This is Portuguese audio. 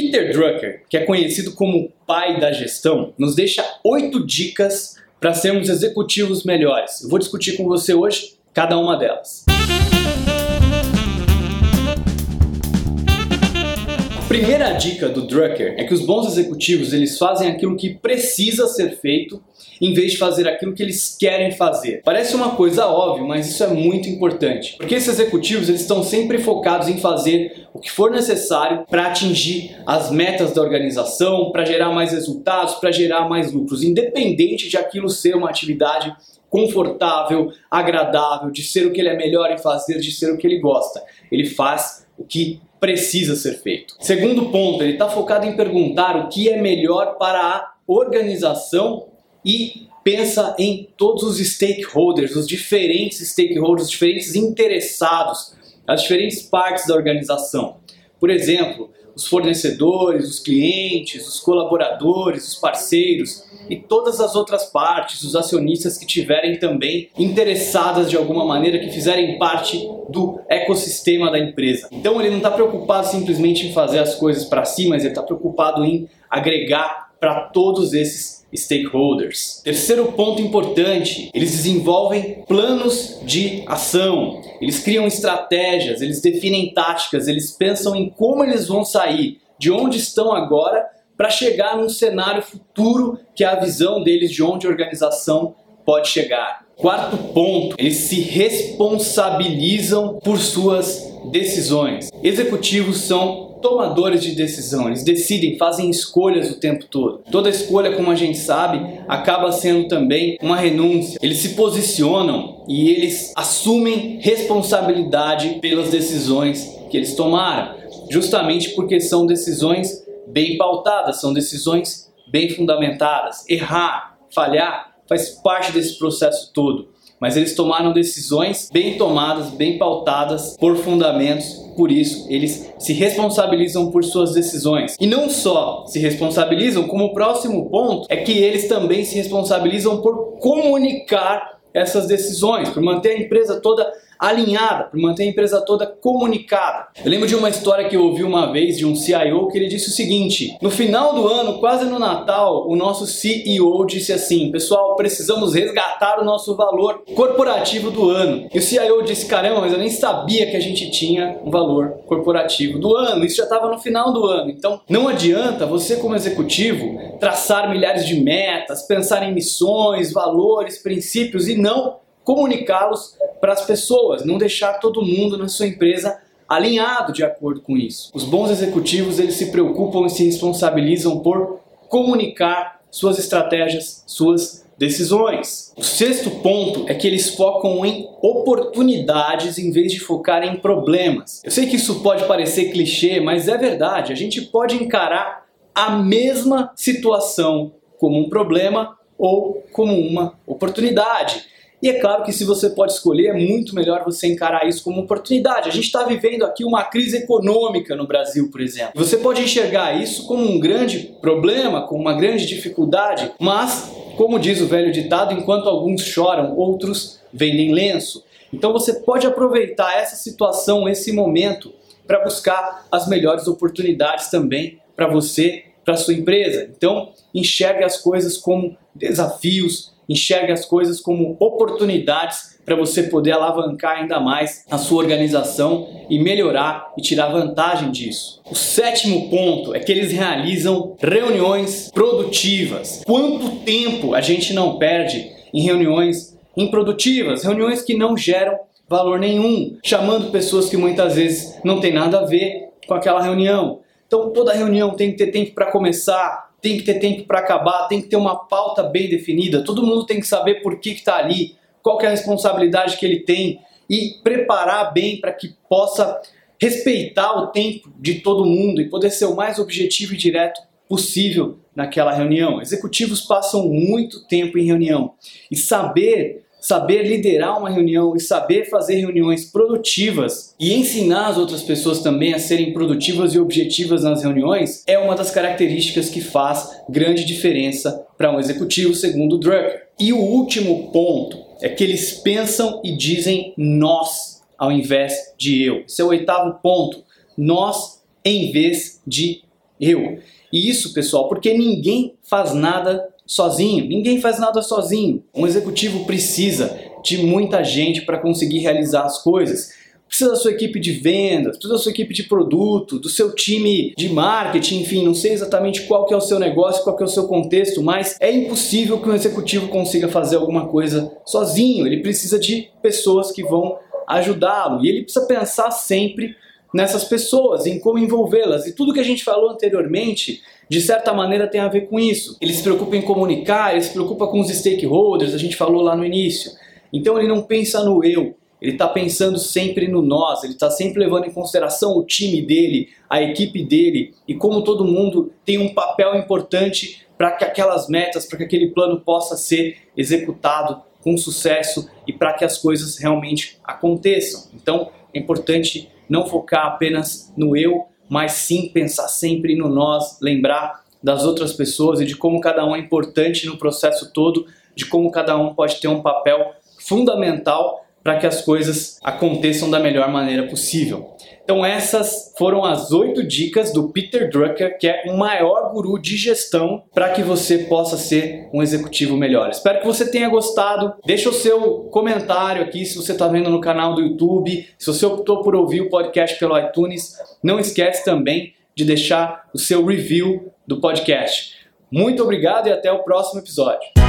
Peter Drucker, que é conhecido como o pai da gestão, nos deixa oito dicas para sermos executivos melhores. Eu vou discutir com você hoje cada uma delas. Primeira dica do Drucker é que os bons executivos eles fazem aquilo que precisa ser feito em vez de fazer aquilo que eles querem fazer. Parece uma coisa óbvia, mas isso é muito importante, porque esses executivos eles estão sempre focados em fazer o que for necessário para atingir as metas da organização, para gerar mais resultados, para gerar mais lucros, independente de aquilo ser uma atividade confortável, agradável, de ser o que ele é melhor em fazer, de ser o que ele gosta. Ele faz o que precisa ser feito. Segundo ponto, ele está focado em perguntar o que é melhor para a organização e pensa em todos os stakeholders, os diferentes stakeholders, os diferentes interessados, as diferentes partes da organização. Por exemplo, os fornecedores, os clientes, os colaboradores, os parceiros e todas as outras partes, os acionistas que tiverem também interessadas de alguma maneira, que fizerem parte do ecossistema da empresa. Então ele não está preocupado simplesmente em fazer as coisas para si, mas ele está preocupado em agregar para todos esses stakeholders. Terceiro ponto importante, eles desenvolvem planos de ação, eles criam estratégias, eles definem táticas, eles pensam em como eles vão sair, de onde estão agora, para chegar num cenário futuro que é a visão deles de onde a organização pode chegar. Quarto ponto, eles se responsabilizam por suas decisões. Executivos são tomadores de decisão, eles decidem, fazem escolhas o tempo todo. Toda escolha, como a gente sabe, acaba sendo também uma renúncia. Eles se posicionam e eles assumem responsabilidade pelas decisões que eles tomaram, justamente porque são decisões bem pautadas, são decisões bem fundamentadas. Errar, falhar, faz parte desse processo todo mas eles tomaram decisões bem tomadas, bem pautadas por fundamentos por isso, eles se responsabilizam por suas decisões. E não só se responsabilizam, como o próximo ponto é que eles também se responsabilizam por comunicar essas decisões, por manter a empresa toda alinhada, por manter a empresa toda comunicada. Eu lembro de uma história que eu ouvi uma vez de um CIO que ele disse o seguinte: no final do ano, quase no Natal, o nosso CEO disse assim: pessoal, precisamos resgatar o nosso valor corporativo do ano. E o CIO disse: caramba, mas eu nem sabia que a gente tinha um valor corporativo do ano. Isso já estava no final do ano. Então, não adianta você, como executivo, traçar milhares de metas, pensar em missões, valores, princípios e não comunicá-los para as pessoas, não deixar todo mundo na sua empresa alinhado de acordo com isso. Os bons executivos, eles se preocupam e se responsabilizam por comunicar suas estratégias, suas decisões. O sexto ponto é que eles focam em oportunidades em vez de focar em problemas. Eu sei que isso pode parecer clichê, mas é verdade. A gente pode encarar a mesma situação como um problema ou como uma oportunidade. E é claro que se você pode escolher, é muito melhor você encarar isso como oportunidade. A gente está vivendo aqui uma crise econômica no Brasil, por exemplo. Você pode enxergar isso como um grande problema, como uma grande dificuldade, mas, como diz o velho ditado, enquanto alguns choram, outros vendem lenço. Então você pode aproveitar essa situação, esse momento, para buscar as melhores oportunidades também para você, para sua empresa. Então, enxergue as coisas como desafios, enxergue as coisas como oportunidades para você poder alavancar ainda mais a sua organização e melhorar e tirar vantagem disso. O sétimo ponto é que eles realizam reuniões produtivas. Quanto tempo a gente não perde em reuniões improdutivas, reuniões que não geram valor nenhum, chamando pessoas que muitas vezes não tem nada a ver com aquela reunião. Então toda reunião tem que ter tempo para começar, tem que ter tempo para acabar, tem que ter uma pauta bem definida, todo mundo tem que saber por que está ali, qual é a responsabilidade que ele tem e preparar bem para que possa respeitar o tempo de todo mundo e poder ser o mais objetivo e direto possível naquela reunião. Executivos passam muito tempo em reunião e saber saber liderar uma reunião e saber fazer reuniões produtivas e ensinar as outras pessoas também a serem produtivas e objetivas nas reuniões é uma das características que faz grande diferença para um executivo, segundo Drucker. E o último ponto é que eles pensam e dizem nós ao invés de eu. Esse é o oitavo ponto. Nós em vez de eu. E isso, pessoal, porque ninguém faz nada sozinho. Ninguém faz nada sozinho. Um executivo precisa de muita gente para conseguir realizar as coisas. Precisa da sua equipe de vendas, precisa da sua equipe de produto, do seu time de marketing, enfim, não sei exatamente qual que é o seu negócio, qual que é o seu contexto, mas é impossível que um executivo consiga fazer alguma coisa sozinho. Ele precisa de pessoas que vão ajudá-lo e ele precisa pensar sempre nessas pessoas, em como envolvê-las. E tudo que a gente falou anteriormente, de certa maneira, tem a ver com isso. Ele se preocupa em comunicar, ele se preocupa com os stakeholders, a gente falou lá no início. Então ele não pensa no eu, ele está pensando sempre no nós, ele está sempre levando em consideração o time dele, a equipe dele e como todo mundo tem um papel importante para que aquelas metas, para que aquele plano possa ser executado com sucesso e para que as coisas realmente aconteçam. Então é importante não focar apenas no eu, mas sim pensar sempre no nós, lembrar das outras pessoas e de como cada um é importante no processo todo, de como cada um pode ter um papel fundamental para que as coisas aconteçam da melhor maneira possível. Então essas foram as oito dicas do Peter Drucker, que é o maior guru de gestão para que você possa ser um executivo melhor. Espero que você tenha gostado. Deixa o seu comentário aqui se você está vendo no canal do YouTube, se você optou por ouvir o podcast pelo iTunes, não esquece também de deixar o seu review do podcast. Muito obrigado e até o próximo episódio.